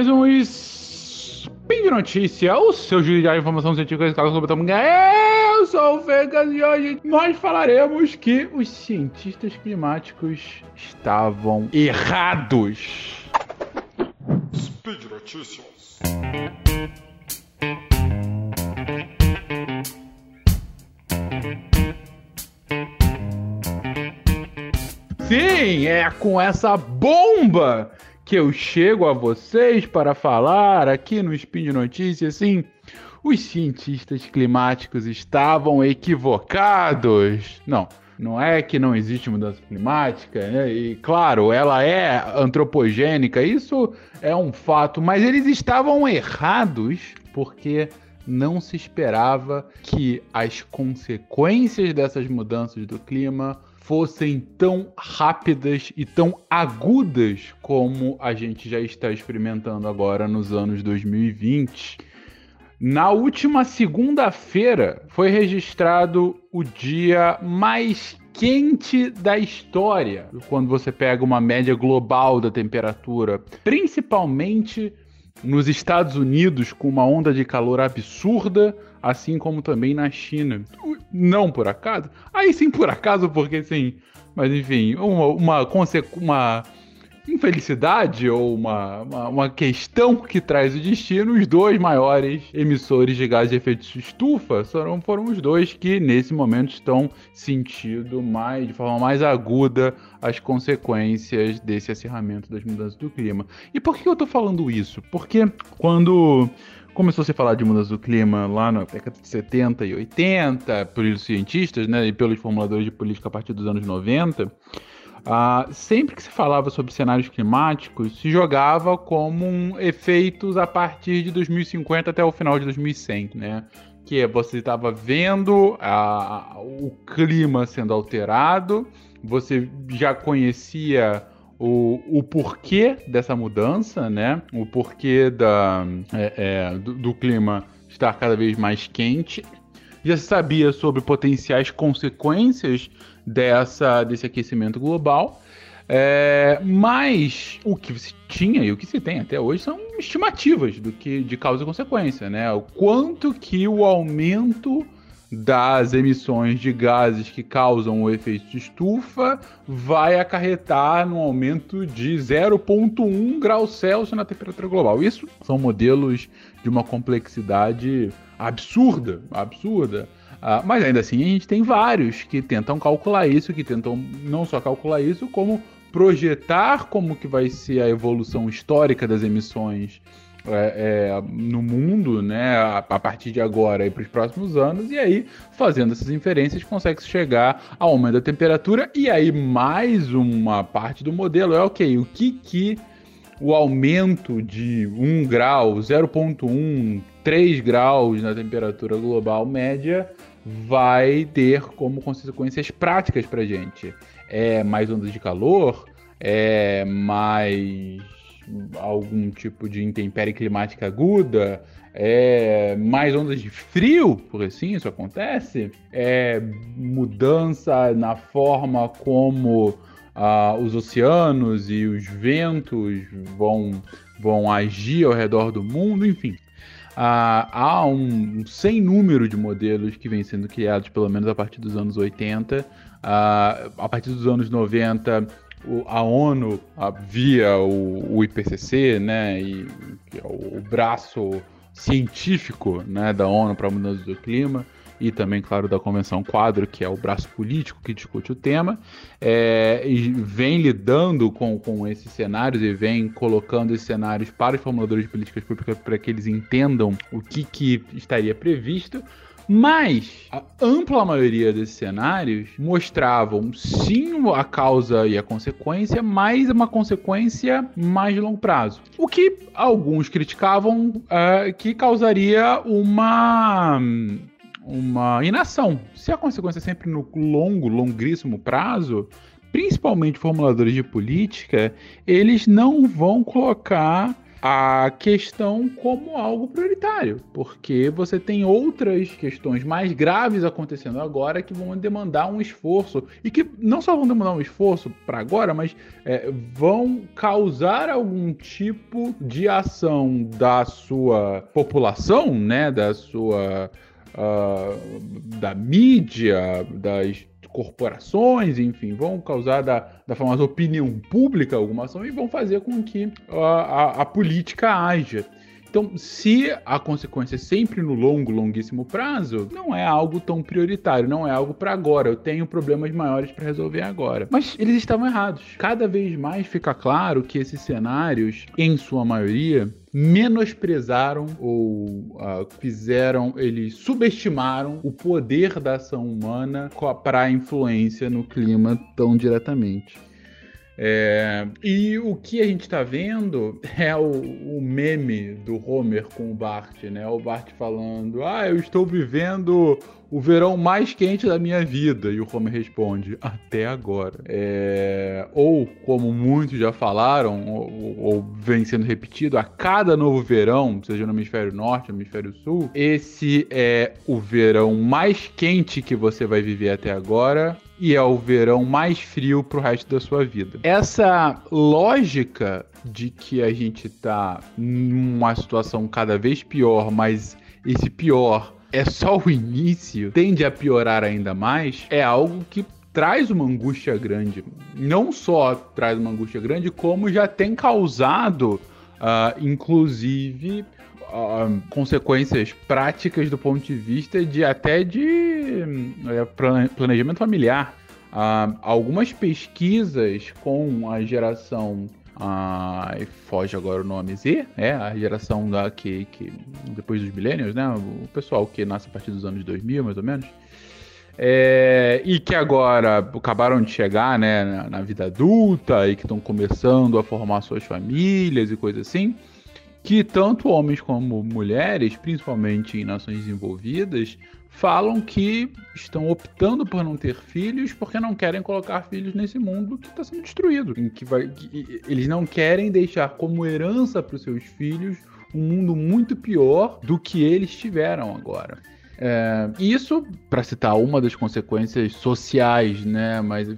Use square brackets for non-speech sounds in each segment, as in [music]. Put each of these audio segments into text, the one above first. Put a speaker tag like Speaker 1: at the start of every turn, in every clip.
Speaker 1: mais um Spin de Notícia, o seu giro de informação científica e sobre o Eu sou o Vegas e hoje nós falaremos que os cientistas climáticos estavam errados. Speed Notícias. Sim, é com essa bomba que eu chego a vocês para falar aqui no Spin de Notícias, sim, os cientistas climáticos estavam equivocados. Não, não é que não existe mudança climática, né? e claro, ela é antropogênica, isso é um fato, mas eles estavam errados porque não se esperava que as consequências dessas mudanças do clima fossem tão rápidas e tão agudas como a gente já está experimentando agora nos anos 2020. Na última segunda-feira foi registrado o dia mais quente da história, quando você pega uma média global da temperatura, principalmente nos Estados Unidos, com uma onda de calor absurda, assim como também na China. Não por acaso? Aí sim por acaso, porque sim. Mas enfim, uma, uma, uma infelicidade ou uma, uma, uma, questão que traz o destino, os dois maiores emissores de gás de efeito de estufa foram, foram os dois que nesse momento estão sentindo mais, de forma mais aguda as consequências desse acirramento das mudanças do clima. E por que eu estou falando isso? Porque quando começou a se falar de mudança do clima lá na década de 70 e 80, pelos cientistas né, e pelos formuladores de política a partir dos anos 90, Uh, sempre que se falava sobre cenários climáticos, se jogava como um efeitos a partir de 2050 até o final de 2100, né? Que é, você estava vendo o clima sendo alterado, você já conhecia o, o porquê dessa mudança, né? O porquê da, é, é, do, do clima estar cada vez mais quente já se sabia sobre potenciais consequências dessa, desse aquecimento global. É, mas o que se tinha e o que se tem até hoje são estimativas do que de causa e consequência, né? O quanto que o aumento das emissões de gases que causam o efeito de estufa vai acarretar no aumento de 0,1 graus Celsius na temperatura global. Isso são modelos de uma complexidade absurda, absurda. Uh, mas ainda assim a gente tem vários que tentam calcular isso, que tentam não só calcular isso, como projetar como que vai ser a evolução histórica das emissões é, é, no mundo, né, a, a, partir de agora e para os próximos anos, e aí, fazendo essas inferências, consegue chegar ao aumento da temperatura, e aí mais uma parte do modelo é, ok, o que que o aumento de 1 grau, 0.1, 3 graus na temperatura global média vai ter como consequências práticas para gente. É mais ondas de calor, é mais algum tipo de intempérie climática aguda, é mais ondas de frio, por assim isso acontece, é mudança na forma como ah, os oceanos e os ventos vão, vão agir ao redor do mundo, enfim. Ah, há um, sem número de modelos que vêm sendo criados, pelo menos a partir dos anos 80. Ah, a partir dos anos 90, o, a ONU, via o, o, IPCC, né, e, é o, o braço científico né, da ONU para a mudança do clima, e também, claro, da Convenção Quadro, que é o braço político que discute o tema, é, e vem lidando com, com esses cenários e vem colocando esses cenários para os formuladores de políticas públicas para que eles entendam o que, que estaria previsto. Mas a ampla maioria desses cenários mostravam sim a causa e a consequência, mas uma consequência mais de longo prazo. O que alguns criticavam é, que causaria uma uma inação. Se a consequência é sempre no longo, longíssimo prazo, principalmente formuladores de política, eles não vão colocar a questão como algo prioritário, porque você tem outras questões mais graves acontecendo agora que vão demandar um esforço e que não só vão demandar um esforço para agora, mas é, vão causar algum tipo de ação da sua população, né, da sua uh, da mídia, das corporações, enfim, vão causar da, da famosa opinião pública alguma ação e vão fazer com que a, a, a política haja. Então, se a consequência é sempre no longo, longuíssimo prazo, não é algo tão prioritário, não é algo para agora. Eu tenho problemas maiores para resolver agora. Mas eles estavam errados. Cada vez mais fica claro que esses cenários, em sua maioria, menosprezaram ou uh, fizeram, eles subestimaram o poder da ação humana para a influência no clima tão diretamente. É, e o que a gente está vendo é o, o, meme do Homer com o Bart, né? O Bart falando: Ah, eu estou vivendo o verão mais quente da minha vida. E o Homer responde: Até agora. É, ou, como muitos já falaram, ou, ou, vem sendo repetido, a cada novo verão, seja no hemisfério norte, no hemisfério sul, esse é o verão mais quente que você vai viver até agora e é o verão mais frio pro resto da sua vida. Essa lógica de que a gente tá numa situação cada vez pior, mas esse pior é só o início, tende a piorar ainda mais, é algo que traz uma angústia grande. Não só traz uma angústia grande, como já tem causado, uh, inclusive, uh, consequências práticas do ponto de vista de até de uh, planejamento familiar. Uh, algumas pesquisas com a geração ah, foge agora o nome Z, é a geração da que, que depois dos millennials, né? O pessoal que nasce a partir dos anos 2000, mais ou menos. É, e que agora acabaram de chegar né, na, na vida adulta e que estão começando a formar suas famílias e coisas assim que tanto homens como mulheres, principalmente em nações desenvolvidas, falam que estão optando por não ter filhos porque não querem colocar filhos nesse mundo que está sendo destruído. Que, vai, que eles não querem deixar como herança para os seus filhos um mundo muito pior do que eles tiveram agora. É, isso, para citar uma das consequências sociais, né? Mas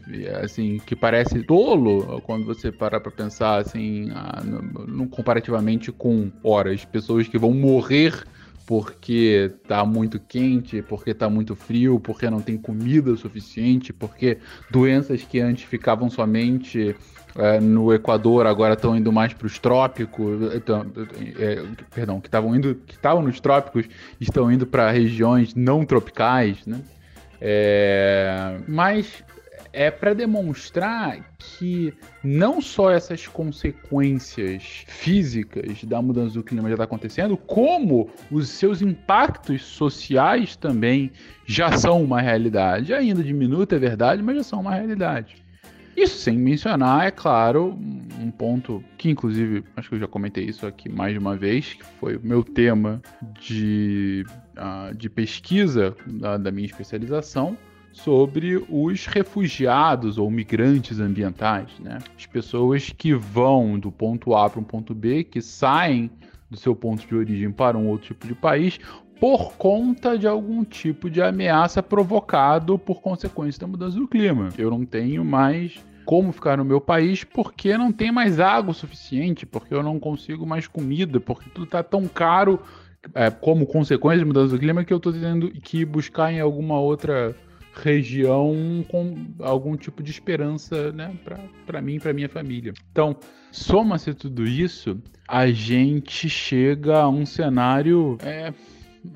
Speaker 1: assim, que parece tolo quando você parar para pensar assim, no, no, comparativamente com horas, pessoas que vão morrer porque tá muito quente, porque tá muito frio, porque não tem comida suficiente, porque doenças que antes ficavam somente é, no Equador agora estão indo mais para os trópicos, então, é, perdão, que estavam indo, que estavam nos trópicos, estão indo para regiões não tropicais, né? É, mas é para demonstrar que não só essas consequências físicas da mudança do clima já está acontecendo, como os seus impactos sociais também já são uma realidade. Ainda diminuta, é verdade, mas já são uma realidade. Isso sem mencionar, é claro, um ponto que, inclusive, acho que eu já comentei isso aqui mais de uma vez, que foi o meu tema de, uh, de pesquisa da, da minha especialização, sobre os refugiados ou migrantes ambientais, né? As pessoas que vão do ponto A para um ponto B, que saem do seu ponto de origem para um outro tipo de país por conta de algum tipo de ameaça provocado por consequência da mudança do clima. Eu não tenho mais como ficar no meu país porque não tem mais água suficiente, porque eu não consigo mais comida, porque tudo está tão caro é, como consequência da mudança do clima que eu estou tendo que buscar em alguma outra região com algum tipo de esperança, né, para mim e para minha família. Então, soma-se tudo isso, a gente chega a um cenário é,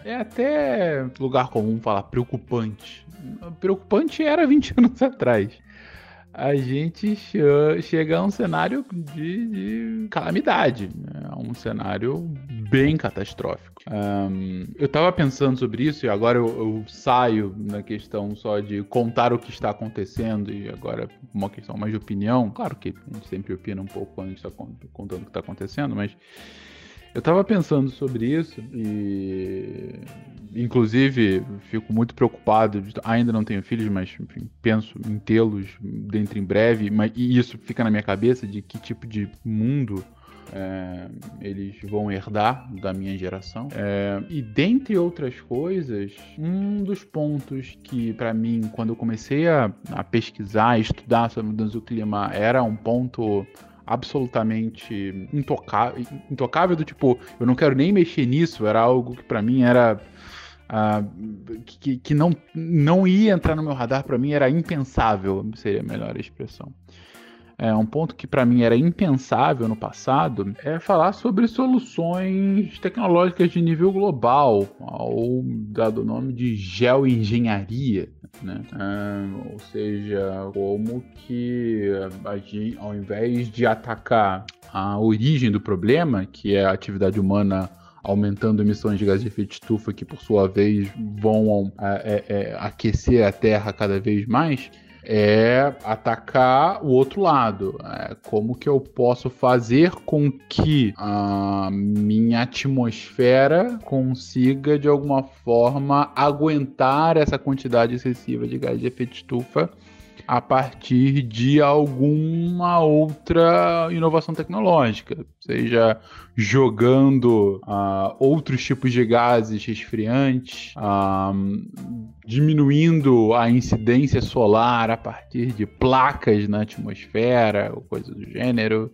Speaker 1: é até lugar comum falar preocupante. Preocupante era [laughs] 20 anos atrás. A gente chega a um cenário de, de calamidade, né? um cenário bem catastrófico. Um, eu estava pensando sobre isso e agora eu, eu, saio na questão só de contar o que está acontecendo e agora uma questão mais de opinião. Claro que a gente sempre opina um pouco quando a gente está contando o que está acontecendo, mas eu tava pensando sobre isso e, inclusive, fico muito preocupado. Ainda não tenho filhos, mas enfim, penso em tê-los dentro em breve. Mas, e isso fica na minha cabeça de que tipo de mundo É, eles vão herdar da minha geração. É, e dentre outras coisas, um dos pontos que, para mim, quando eu comecei a, a pesquisar, estudar sobre mudança do clima, era um ponto absolutamente intocável, intocável do tipo, eu não quero nem mexer nisso, era algo que para mim era uh, que, que não, não ia entrar no meu radar, para mim era impensável, seria a melhor expressão é, um ponto que para mim era impensável no passado, é falar sobre soluções tecnológicas de nível global, ou dado o nome de geoengenharia. Né? É, ou seja, como que ao invés de atacar a origem do problema, que é a atividade humana aumentando emissões de gás de efeito de estufa, que por sua vez vão é, é, é aquecer a Terra cada vez mais, é atacar o outro lado. É, como que eu posso fazer com que a minha atmosfera consiga, de alguma forma, aguentar essa quantidade excessiva de gás de efeito estufa a partir de alguma outra inovação tecnológica, seja jogando uh, outros tipos de gases resfriantes, uh, diminuindo a incidência solar a partir de placas na atmosfera, ou coisa do gênero.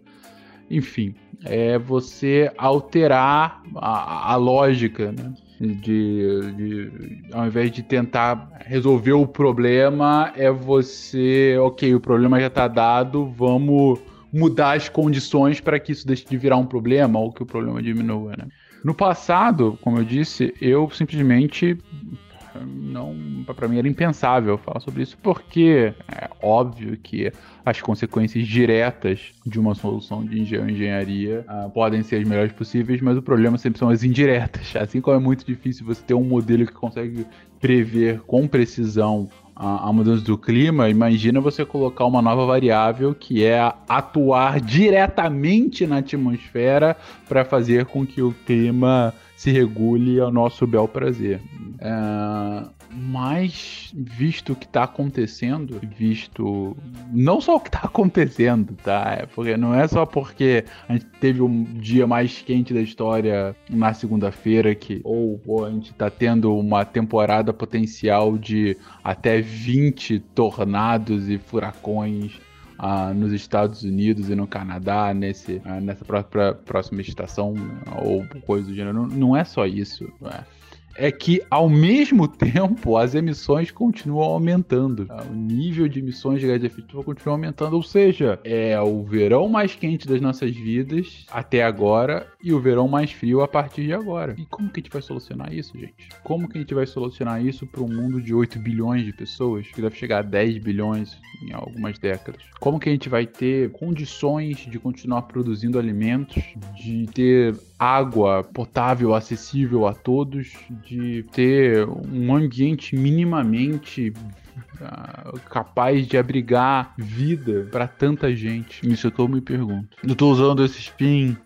Speaker 1: Enfim, é você alterar a, a lógica, né? De, de, ao invés de tentar resolver o problema, é você, ok, o problema já está dado, vamos mudar as condições para que isso deixe de virar um problema ou que o problema diminua, né? No passado, como eu disse, eu simplesmente não para mim era impensável falar sobre isso porque é óbvio que as consequências diretas de uma solução de engenharia uh, podem ser as melhores possíveis, mas o problema sempre são as indiretas. [laughs] Assim como é muito difícil você ter um modelo que consegue prever com precisão a, a, mudança do clima, imagina você colocar uma nova variável que é atuar diretamente na atmosfera para fazer com que o clima se regule ao nosso bel prazer. É, mas, visto o que está acontecendo, visto não só o que está acontecendo, tá? É porque não é só porque a gente teve um dia mais quente da história na segunda-feira que ou, ou, a gente está tendo uma temporada potencial de até 20 tornados e furacões nos Estados Unidos e no Canadá nesse, nessa própria próxima estação ou coisa do gênero. Não, não é só isso. É que, ao mesmo [laughs] tempo, as emissões continuam aumentando. O nível de emissões de gás estufa continua aumentando, ou seja, é o verão mais quente das nossas vidas até agora e o verão mais frio a partir de agora. E como que a gente vai solucionar isso, gente? Como que a gente vai solucionar isso para um mundo de 8 bilhões de pessoas, que deve chegar a 10 bilhões em algumas décadas? Como que a gente vai ter condições de continuar produzindo alimentos, de ter água potável acessível a todos, de ter um ambiente minimamente uh, capaz de abrigar vida para tanta gente. Isso eu me pergunto. Eu tô usando esse spin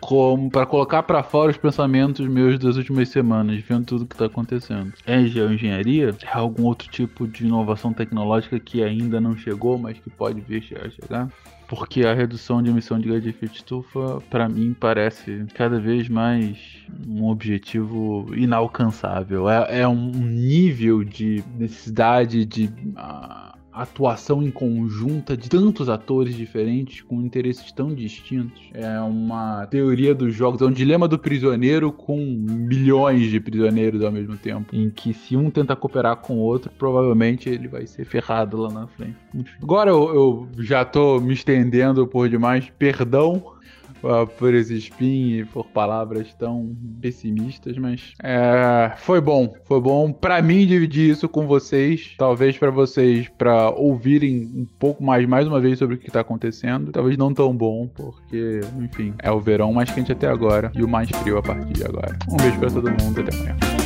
Speaker 1: como para colocar para fora os pensamentos meus das últimas semanas, vendo tudo que está acontecendo. É geoengenharia? É algum outro tipo de inovação tecnológica que ainda não chegou, mas que pode vir a chegar? Porque a redução de emissão de gás de efeito estufa, para mim, parece cada vez mais um objetivo inalcançável. É, é um nível de necessidade de. Uh, atuação em conjunta de tantos atores diferentes com interesses tão distintos. É uma teoria dos jogos, é um dilema do prisioneiro com milhões de prisioneiros ao mesmo tempo, em que se um tenta cooperar com o outro, provavelmente ele vai ser ferrado lá na frente. Enfim. Agora eu, eu já tô me estendendo por demais, perdão por esse spin e por palavras tão pessimistas, mas é, foi bom, foi bom para mim dividir isso com vocês, talvez para vocês para ouvirem um pouco mais mais uma vez sobre o que tá acontecendo, talvez não tão bom, porque enfim, é o verão mais quente até agora e o mais frio a partir de agora. Um beijo para todo mundo, até amanhã.